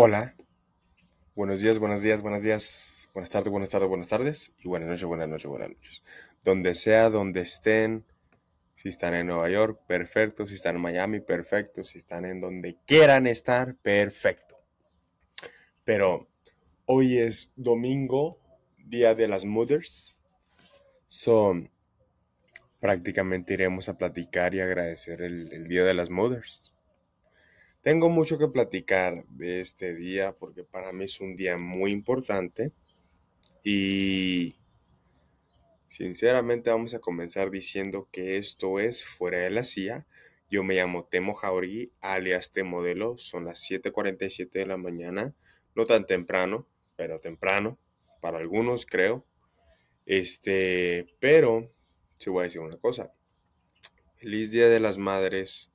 Hola, buenos días, buenos días, buenos días, buenas tardes, buenas tardes, buenas tardes y buenas noches, buenas noches, buenas noches. Donde sea, donde estén, si están en Nueva York, perfecto, si están en Miami, perfecto, si están en donde quieran estar, perfecto. Pero hoy es domingo, Día de las Mothers. Son prácticamente iremos a platicar y agradecer el, el Día de las Mothers. Tengo mucho que platicar de este día porque para mí es un día muy importante y sinceramente vamos a comenzar diciendo que esto es fuera de la CIA. Yo me llamo Temo Jauregui, alias T-Modelo. Son las 7.47 de la mañana. No tan temprano, pero temprano. Para algunos, creo. Este, pero, sí voy a decir una cosa. Feliz Día de las Madres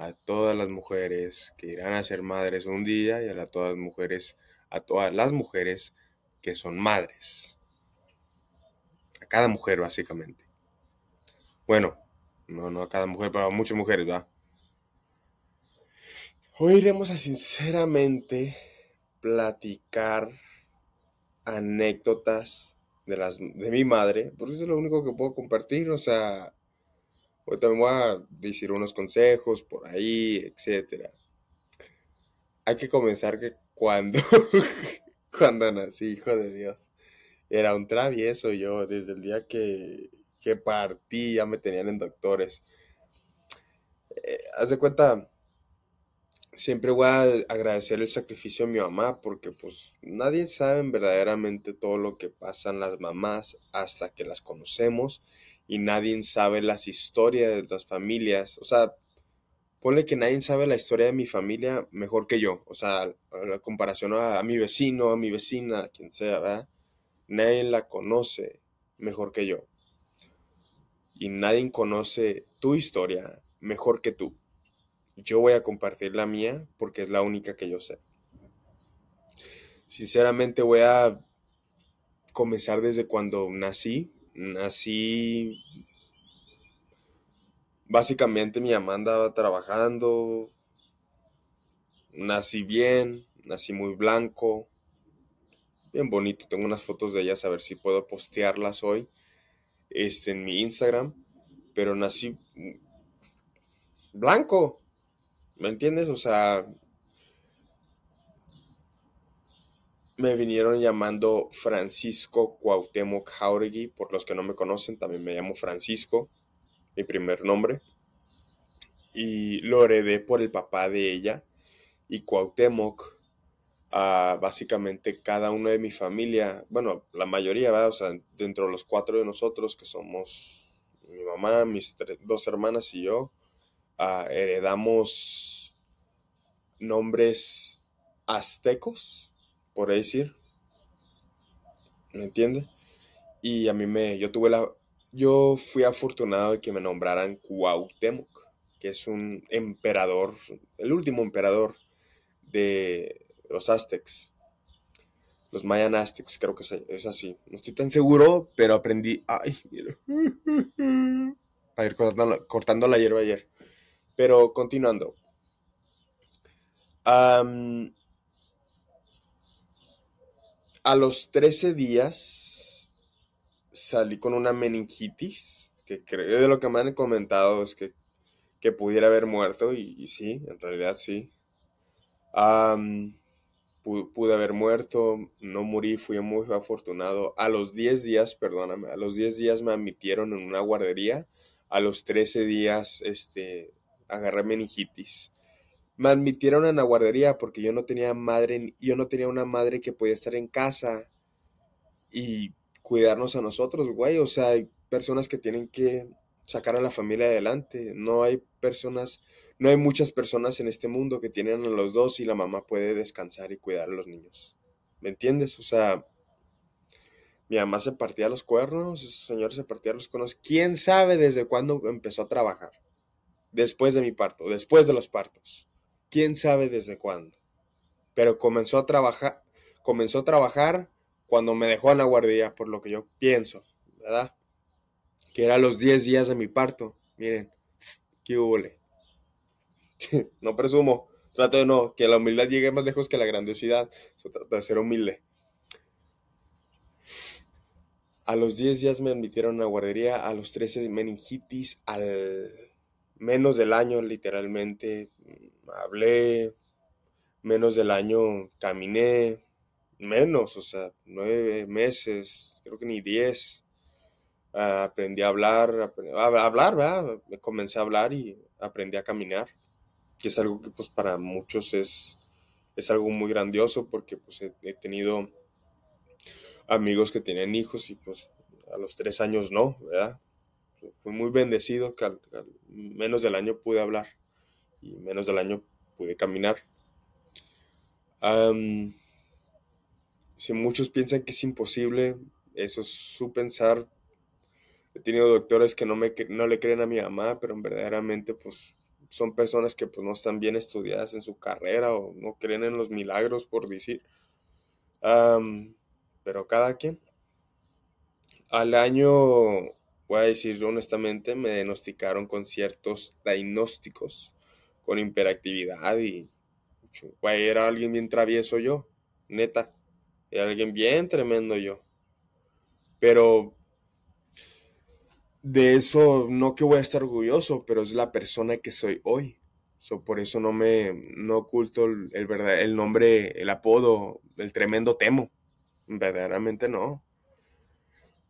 a todas las mujeres que irán a ser madres un día y a todas las mujeres, a todas las mujeres que son madres. A cada mujer, básicamente. Bueno, no, no a cada mujer, pero a muchas mujeres, ¿va? Hoy iremos a sinceramente platicar anécdotas de, las, de mi madre, porque eso es lo único que puedo compartir, o sea, Hoy también voy a decir unos consejos por ahí, etcétera. Hay que comenzar que cuando, cuando nací, hijo de Dios, era un travieso yo, desde el día que, que partí ya me tenían en doctores. Eh, haz de cuenta, siempre voy a agradecer el sacrificio de mi mamá porque pues nadie sabe verdaderamente todo lo que pasan las mamás hasta que las conocemos y nadie sabe las historias de las familias. O sea, ponle que nadie sabe la historia de mi familia mejor que yo. O sea, la comparación a, mi vecino, a mi vecina, a quien sea, ¿verdad? Nadie la conoce mejor que yo. Y nadie conoce tu historia mejor que tú. Yo voy a compartir la mía porque es la única que yo sé. Sinceramente voy a comenzar desde cuando nací nací, básicamente mi mamá andaba trabajando, nací bien, nací muy blanco, bien bonito, tengo unas fotos de ellas, a ver si puedo postearlas hoy este, en mi Instagram, pero nací blanco, ¿me entiendes? O sea, Me vinieron llamando Francisco Cuauhtémoc Jauregui, por los que no me conocen, también me llamo Francisco, mi primer nombre. Y lo heredé por el papá de ella. Y Cuauhtémoc, ah, básicamente cada uno de mi familia, bueno, la mayoría, ¿verdad? o sea, dentro de los cuatro de nosotros, que somos mi mamá, mis dos hermanas y yo, ah, heredamos nombres aztecos por decir. ¿Me entiende? Y a mí me, yo tuve la, yo fui afortunado de que me nombraran Cuauhtémoc, que es un emperador, el último emperador de los aztecs. Los mayan aztecs, creo que es así. No estoy tan seguro, pero aprendí. Ay, mira. A ir cortando, la hierba ayer. Pero continuando. A los 13 días salí con una meningitis, que creo de lo que me han comentado es que, pudiera haber muerto, y, sí, en realidad sí. pude, haber muerto, no morí, fui muy afortunado. A los 10 días, perdóname, a los 10 días me admitieron en una guardería, a los 13 días este, agarré meningitis me admitieron en la guardería porque yo no tenía madre, yo no tenía una madre que podía estar en casa y cuidarnos a nosotros, güey. O sea, hay personas que tienen que sacar a la familia adelante. No hay personas, no hay muchas personas en este mundo que tienen a los dos y la mamá puede descansar y cuidar a los niños. ¿Me entiendes? O sea, mi mamá se partía los cuernos, ese señor se partía los cuernos. ¿Quién sabe desde cuándo empezó a trabajar? Después de mi parto, después de los partos quién sabe desde cuándo. Pero comenzó a trabajar, comenzó a trabajar cuando me dejó en la guardia, por lo que yo pienso, ¿verdad? Que era los 10 días de mi parto. Miren, qué hubo. no presumo, Trato de no, que la humildad llegue más lejos que la grandiosidad. trato de ser humilde. A los 10 días me admitieron a guardería, a los 13 meningitis, al menos del año literalmente hablé, menos del año caminé, menos, o sea, nueve meses, creo que ni diez. aprendí a hablar, a hablar, ¿verdad? Comencé a hablar y aprendí a caminar, que es algo que pues para muchos es, es algo muy grandioso porque pues he, tenido amigos que tienen hijos y pues a los tres años no, ¿verdad? Fui muy bendecido que al menos del año pude hablar y menos del año pude caminar. si muchos piensan que es imposible, eso es su pensar. He tenido doctores que no, me, no le creen a mi mamá, pero verdaderamente pues son personas que pues no están bien estudiadas en su carrera o no creen en los milagros por decir. pero cada quien. Al año, voy a decir honestamente, me diagnosticaron con ciertos diagnósticos con hiperactividad y güey, era alguien bien travieso yo, neta, era alguien bien tremendo yo. Pero de eso no que voy a estar orgulloso, pero es la persona que soy hoy. por eso no me no oculto el, el, verdad, el nombre, el apodo, el tremendo temo. Verdaderamente no.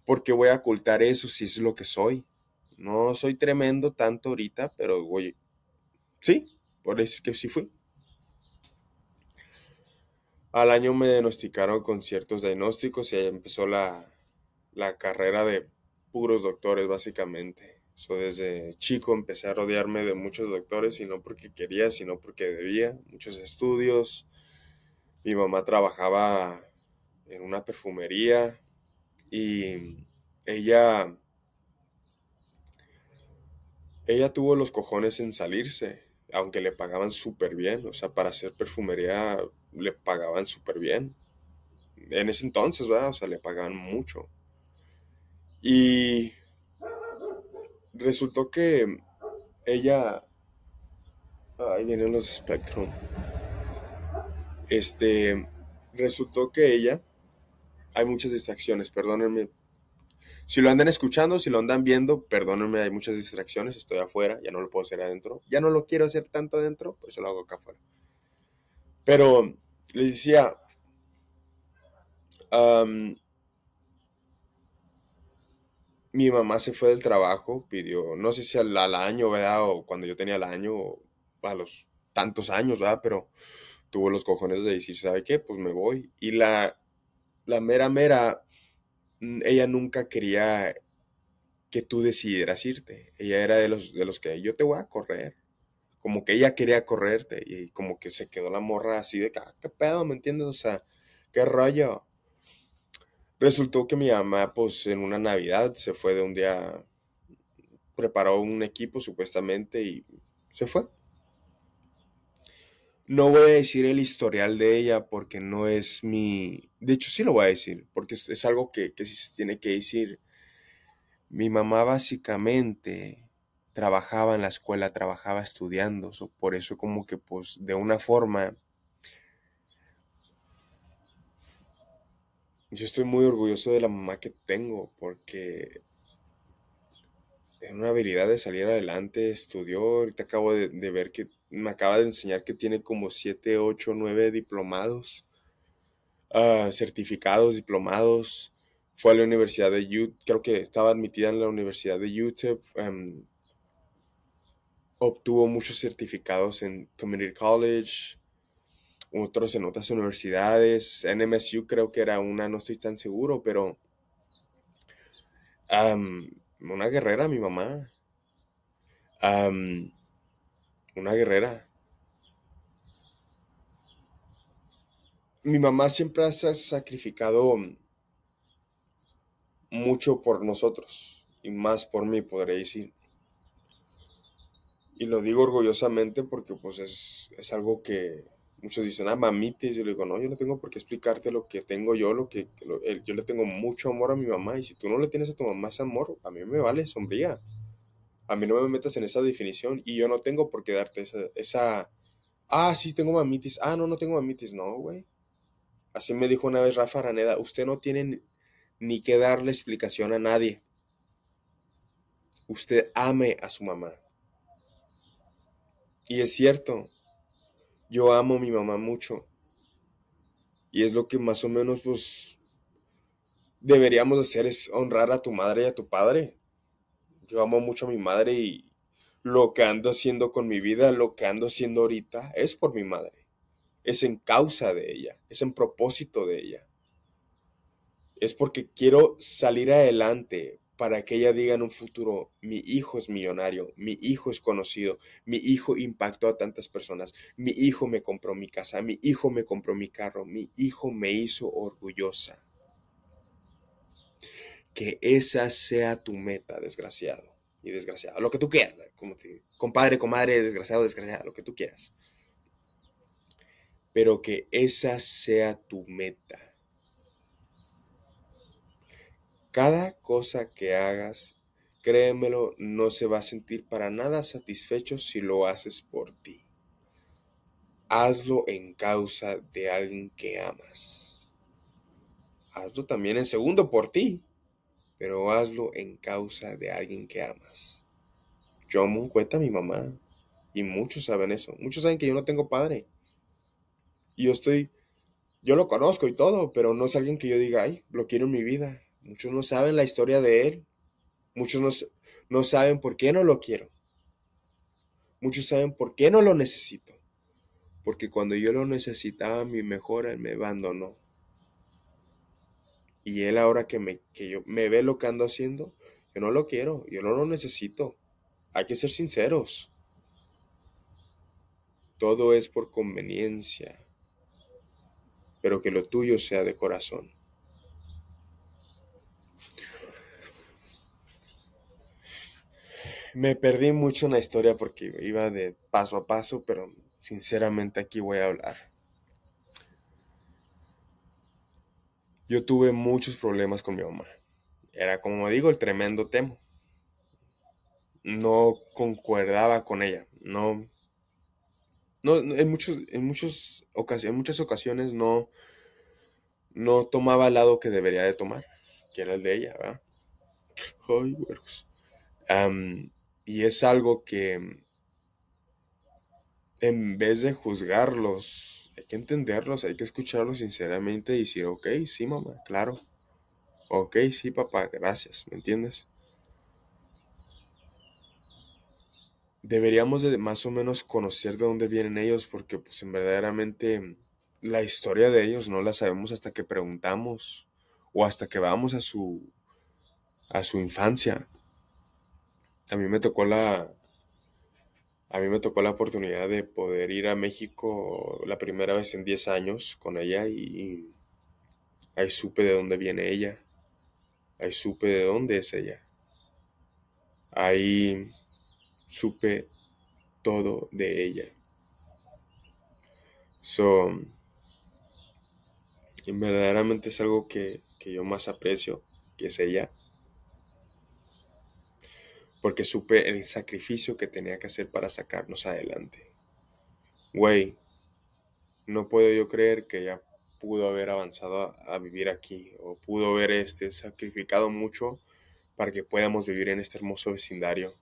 Porque voy a ocultar eso si es lo que soy. No soy tremendo tanto ahorita, pero güey, Sí, por decir que sí fui. Al año me diagnosticaron con ciertos diagnósticos y ahí empezó la, carrera de puros doctores, básicamente. So, desde chico empecé a rodearme de muchos doctores y no porque quería, sino porque debía. Muchos estudios. Mi mamá trabajaba en una perfumería y ella ella tuvo los cojones en salirse aunque le pagaban súper bien, o sea, para hacer perfumería le pagaban súper bien. En ese entonces, ¿verdad? O sea, le pagaban mucho. Y resultó que ella... Ahí vienen los Spectrum. Este, resultó que ella... Hay muchas distracciones, perdónenme si lo andan escuchando, si lo andan viendo, perdónenme, hay muchas distracciones, estoy afuera, ya no lo puedo hacer adentro. Ya no lo quiero hacer tanto adentro, por eso lo hago acá afuera. Pero les decía, mi mamá se fue del trabajo, pidió, no sé si al, año, ¿verdad? O cuando yo tenía el año, o a los tantos años, ¿verdad? Pero tuvo los cojones de decir, ¿sabe qué? Pues me voy. Y la, la mera, mera ella nunca quería que tú decidieras irte. Ella era de los, de los que yo te voy a correr. Como que ella quería correrte y como que se quedó la morra así de, ah, ¿qué pedo? ¿Me entiendes? O sea, ¿qué rollo? Resultó que mi mamá, pues en una Navidad, se fue de un día, preparó un equipo supuestamente y se fue. No voy a decir el historial de ella porque no es mi... De hecho sí lo voy a decir porque es, algo que, sí se tiene que decir. Mi mamá básicamente trabajaba en la escuela, trabajaba estudiando, por eso como que pues de una forma... Yo estoy muy orgulloso de la mamá que tengo porque una habilidad de salir adelante, estudió, ahorita acabo de ver que me acaba de enseñar que tiene como 7, 8, 9 diplomados, ah, certificados, diplomados. Fue a la Universidad de Utah, creo que estaba admitida en la Universidad de Utah. Em, obtuvo muchos certificados en Community College, otros en otras universidades. NMSU creo que era una, no estoy tan seguro, pero una guerrera, mi mamá una guerrera. Mi mamá siempre ha sacrificado mucho por nosotros y más por mí, podré decir. Y lo digo orgullosamente porque pues es, algo que muchos dicen, ah, mamites, y yo le digo, no, yo no tengo por qué explicarte lo que tengo yo, lo que, yo le tengo mucho amor a mi mamá y si tú no le tienes a tu mamá ese amor, a mí me vale sombría a mí no me metas en esa definición y yo no tengo por qué darte esa, Ah, sí, tengo mamitis. Ah, no, no tengo mamitis. No, güey. Así me dijo una vez Rafa Araneda. Usted no tiene ni que darle explicación a nadie. Usted ame a su mamá. Y es cierto. Yo amo a mi mamá mucho. Y es lo que más o menos, pues, deberíamos hacer es honrar a tu madre y a tu padre. Yo amo mucho a mi madre y lo que ando haciendo con mi vida, lo que ando haciendo ahorita, es por mi madre. Es en causa de ella, es en propósito de ella. Es porque quiero salir adelante para que ella diga en un futuro, mi hijo es millonario, mi hijo es conocido, mi hijo impactó a tantas personas, mi hijo me compró mi casa, mi hijo me compró mi carro, mi hijo me hizo orgullosa. Que esa sea tu meta, desgraciado y desgraciado, lo que tú quieras, como te, compadre, comadre, desgraciado, desgraciado, lo que tú quieras. Pero que esa sea tu meta cada cosa que hagas, créemelo, no se va a sentir para nada satisfecho si lo haces por ti. Hazlo en causa de alguien que amas. Hazlo también en segundo por ti, pero hazlo en causa de alguien que amas. Yo un cuenta a mi mamá y muchos saben eso. Muchos saben que yo no tengo padre. Y yo estoy, yo lo conozco y todo, pero no es alguien que yo diga, ay, lo quiero en mi vida. Muchos no saben la historia de él. Muchos no, saben por qué no lo quiero. Muchos saben por qué no lo necesito. Porque cuando yo lo necesitaba, mi mejor, él me abandonó. Y él ahora que me, que yo, me ve lo que ando haciendo, yo no lo quiero, yo no lo necesito. Hay que ser sinceros. Todo es por conveniencia, pero que lo tuyo sea de corazón. Me perdí mucho en la historia porque iba de paso a paso, pero sinceramente aquí voy a hablar. Yo tuve muchos problemas con mi mamá. Era como digo, el tremendo temo. No concordaba con ella. No. No, en, muchos, en, muchos en muchas ocasiones no, no tomaba el lado que debería de tomar, que era el de ella, ¿verdad? Ay, y es algo que en vez de juzgarlos, hay que entenderlos, hay que escucharlos sinceramente y decir, ok, sí, mamá, claro. Ok, sí, papá, gracias, ¿me entiendes? Deberíamos de más o menos conocer de dónde vienen ellos porque pues en verdaderamente la historia de ellos no la sabemos hasta que preguntamos o hasta que vamos a su a su infancia a mí me tocó la a mí me tocó la oportunidad de poder ir a México la primera vez en 10 años con ella y ahí supe de dónde viene ella. Ahí supe de dónde es ella. Ahí supe todo de ella. So, verdaderamente es algo que, que yo más aprecio, que es ella porque supe el sacrificio que tenía que hacer para sacarnos adelante. Güey, no puedo yo creer que ella pudo haber avanzado a, vivir aquí o pudo haber este, sacrificado mucho para que podamos vivir en este hermoso vecindario,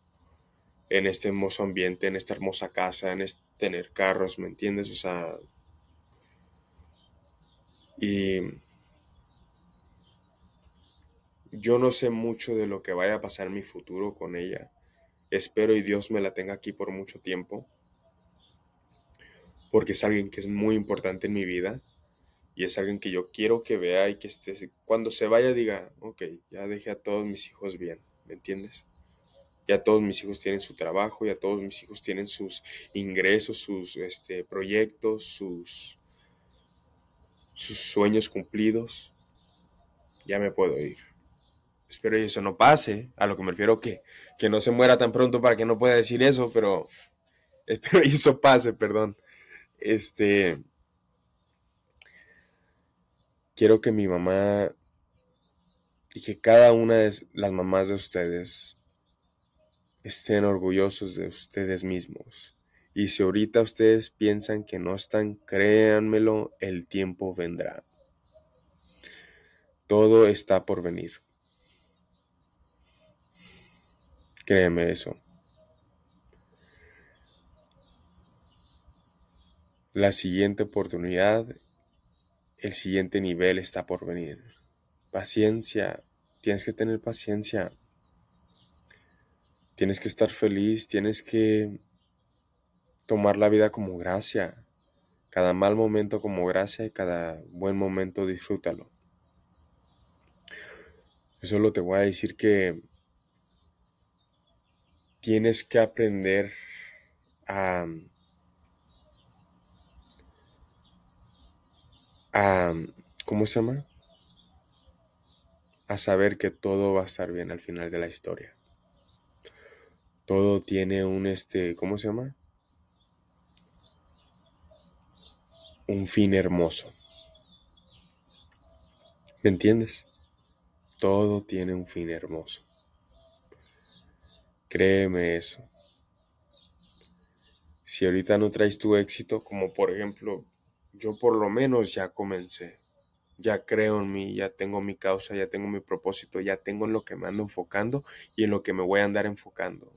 en este hermoso ambiente, en esta hermosa casa, en este, tener carros, ¿me entiendes? O sea, y yo no sé mucho de lo que vaya a pasar en mi futuro con ella. Espero y Dios me la tenga aquí por mucho tiempo. Porque es alguien que es muy importante en mi vida. Y es alguien que yo quiero que vea y que esté, cuando se vaya diga, ok, ya dejé a todos mis hijos bien, ¿me entiendes? Ya todos mis hijos tienen su trabajo, ya todos mis hijos tienen sus ingresos, sus este, proyectos, sus, sus sueños cumplidos. Ya me puedo ir. Espero que eso no pase. A lo que me refiero que, que no se muera tan pronto para que no pueda decir eso, pero espero que eso pase, perdón. Este. Quiero que mi mamá y que cada una de las mamás de ustedes estén orgullosos de ustedes mismos Y si ahorita ustedes piensan que no están, créanmelo, el tiempo vendrá. Todo está por venir. Créeme eso. La siguiente oportunidad, el siguiente nivel está por venir. Paciencia, tienes que tener paciencia. Tienes que estar feliz, tienes que tomar la vida como gracia. Cada mal momento como gracia y cada buen momento disfrútalo. Yo solo te voy a decir que tienes que aprender a, ¿cómo se llama? A saber que todo va a estar bien al final de la historia. Todo tiene un, este, ¿cómo se llama? Un fin hermoso. ¿Me entiendes? Todo tiene un fin hermoso. Créeme eso. Si ahorita no traes tu éxito, como por ejemplo, yo por lo menos ya comencé. Ya creo en mí, ya tengo mi causa, ya tengo mi propósito, ya tengo en lo que me ando enfocando y en lo que me voy a andar enfocando.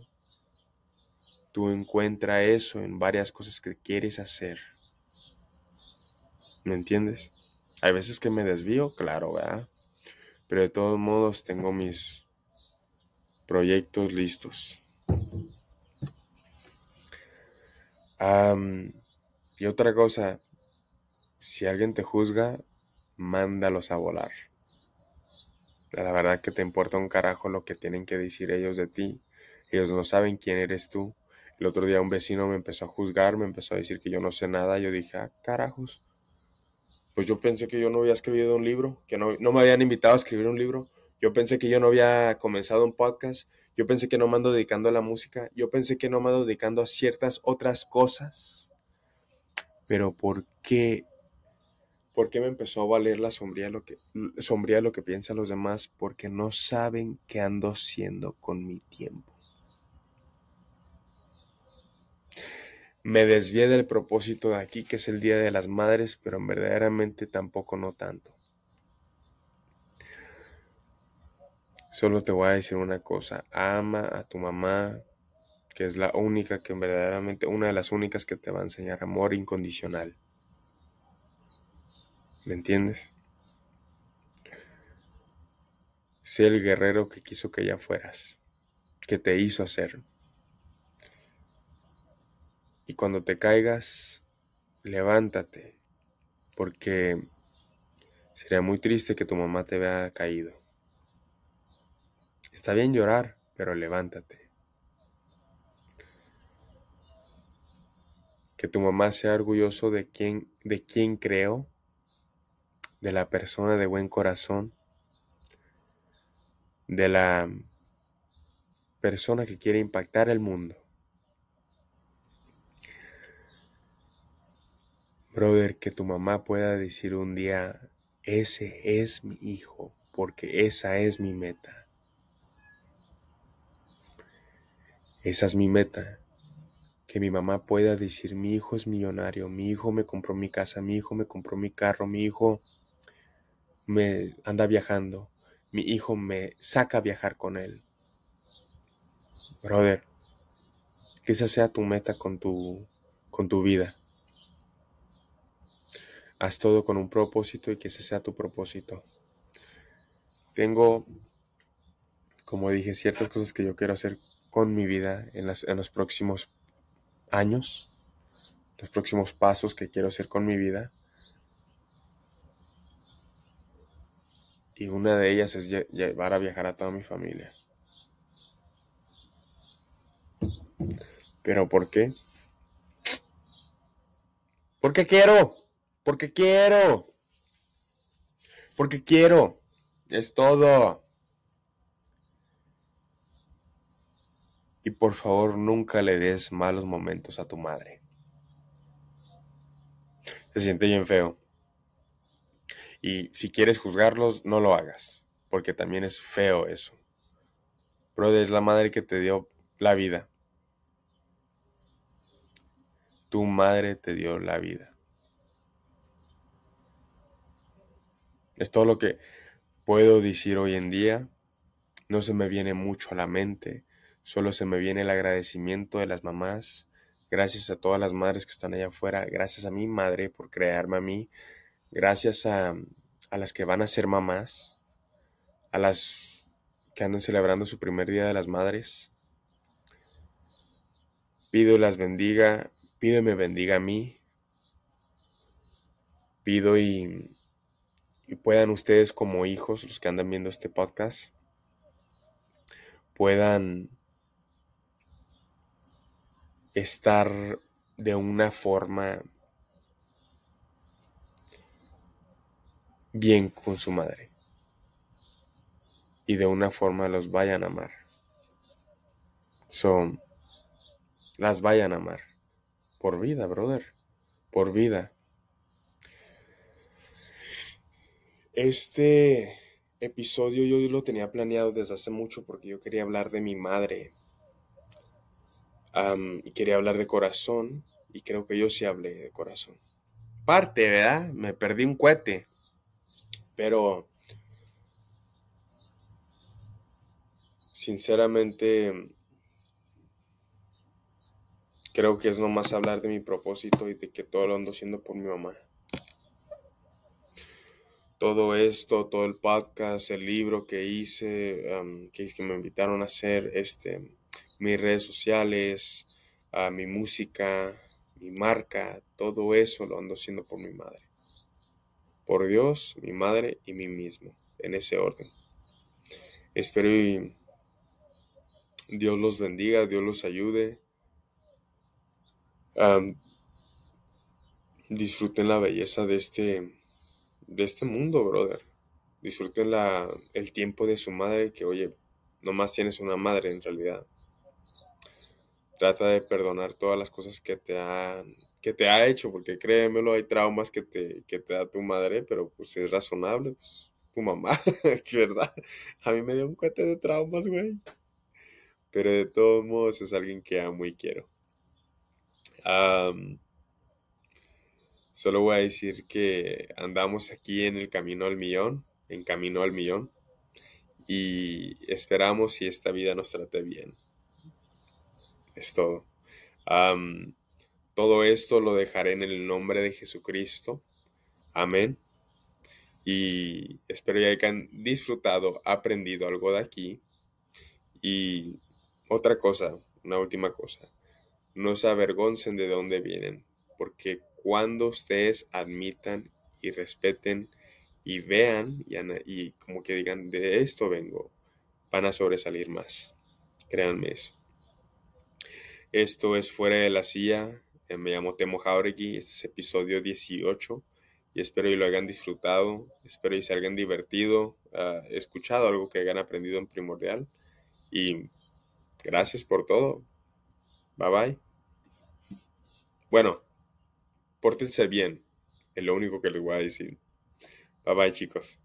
Tú encuentra eso en varias cosas que quieres hacer. ¿Me entiendes? Hay veces que me desvío, claro, ¿verdad? Pero de todos modos tengo mis proyectos listos. y otra cosa, si alguien te juzga, mándalos a volar. La verdad que te importa un carajo lo que tienen que decir ellos de ti. Ellos no saben quién eres tú. El otro día un vecino me empezó a juzgar, me empezó a decir que yo no sé nada. Yo dije, ah, carajos. Pues yo pensé que yo no había escrito un libro, que no, no me habían invitado a escribir un libro. Yo pensé que yo no había comenzado un podcast. Yo pensé que no me ando dedicando a la música. Yo pensé que no me ando dedicando a ciertas otras cosas. Pero ¿por qué? ¿Por qué me empezó a valer la sombría lo que, sombría lo que piensan los demás? Porque no saben qué ando haciendo con mi tiempo. Me desvié del propósito de aquí, que es el Día de las Madres, pero verdaderamente tampoco no tanto. Solo te voy a decir una cosa, ama a tu mamá, que es la única que verdaderamente, una de las únicas que te va a enseñar amor incondicional. ¿Me entiendes? Sé el guerrero que quiso que ya fueras, que te hizo hacer. Y cuando te caigas, levántate, porque sería muy triste que tu mamá te vea caído. Está bien llorar, pero levántate. Que tu mamá sea orgulloso de quien, de quien creo, de la persona de buen corazón, de la persona que quiere impactar el mundo. Brother, que tu mamá pueda decir un día, ese es mi hijo, porque esa es mi meta. Esa es mi meta. Que mi mamá pueda decir, mi hijo es millonario, mi hijo me compró mi casa, mi hijo me compró mi carro, mi hijo me anda viajando, mi hijo me saca a viajar con él. Brother, que esa sea tu meta con tu, con tu vida. Haz todo con un propósito y que ese sea tu propósito. Tengo, como dije, ciertas cosas que yo quiero hacer con mi vida en, los próximos años, los próximos pasos que quiero hacer con mi vida. Y una de ellas es llevar a viajar a toda mi familia. ¿Pero por qué? Porque quiero. Porque quiero. Porque quiero. Es todo. Y por favor nunca le des malos momentos a tu madre. Se siente bien feo. Y si quieres juzgarlos, no lo hagas, porque también es feo eso. Brother, es la madre que te dio la vida. tu madre te dio la vida. Es todo lo que puedo decir hoy en día. No se me viene mucho a la mente, solo se me viene el agradecimiento de las mamás. Gracias a todas las madres que están allá afuera, gracias a mi madre por crearme a mí, gracias a, a las que van a ser mamás, a las que andan celebrando su primer día de las madres. Pido las bendiga, pido y me bendiga a mí. Pido y, y puedan ustedes como hijos, los que andan viendo este podcast, puedan estar de una forma bien con su madre y de una forma los vayan a amar. Son, las vayan a amar. Por vida, brother. Por vida. Este episodio yo lo tenía planeado desde hace mucho porque yo quería hablar de mi madre. quería hablar de corazón y creo que yo sí hablé de corazón. Parte, ¿verdad? Me perdí un cohete. Pero sinceramente creo que es nomás hablar de mi propósito y de que todo lo ando haciendo por mi mamá. Todo esto, todo el podcast, el libro que hice, que, me invitaron a hacer, este, mis redes sociales, mi música, mi marca, todo eso lo ando haciendo por mi madre. Por Dios, mi madre y mí mismo, en ese orden. Espero y Dios los bendiga, Dios los ayude. disfruten la belleza de este, de este mundo, brother. Disfruten la, el tiempo de su madre, que oye, nomás tienes una madre en realidad. Trata de perdonar todas las cosas que te, ha, que te ha hecho, porque créemelo, hay traumas que te, que te da tu madre, pero pues es razonable, pues tu mamá, verdad. A mí me dio un cuete de traumas, güey pero de todos modos es alguien que amo y quiero. Solo voy a decir que andamos aquí en el camino al millón, en camino al millón, y esperamos si esta vida nos trate bien. Es todo. todo esto lo dejaré en el nombre de Jesucristo. Amén. Y espero que hayan disfrutado, aprendido algo de aquí. Y otra cosa, una última cosa, no se avergoncen de dónde vienen, porque cuando ustedes admitan y respeten y vean y, como que digan, de esto vengo, van a sobresalir más. Créanme eso. Esto es Fuera de la Silla. Eh, me llamo Temo Jauregui. Este es episodio 18 y espero que lo hayan disfrutado. Espero que se hayan divertido, uh, escuchado algo que hayan aprendido en primordial. Y Gracias por todo. Bye bye. Bueno, pórtense bien. Es lo único que les voy a decir. Bye bye chicos.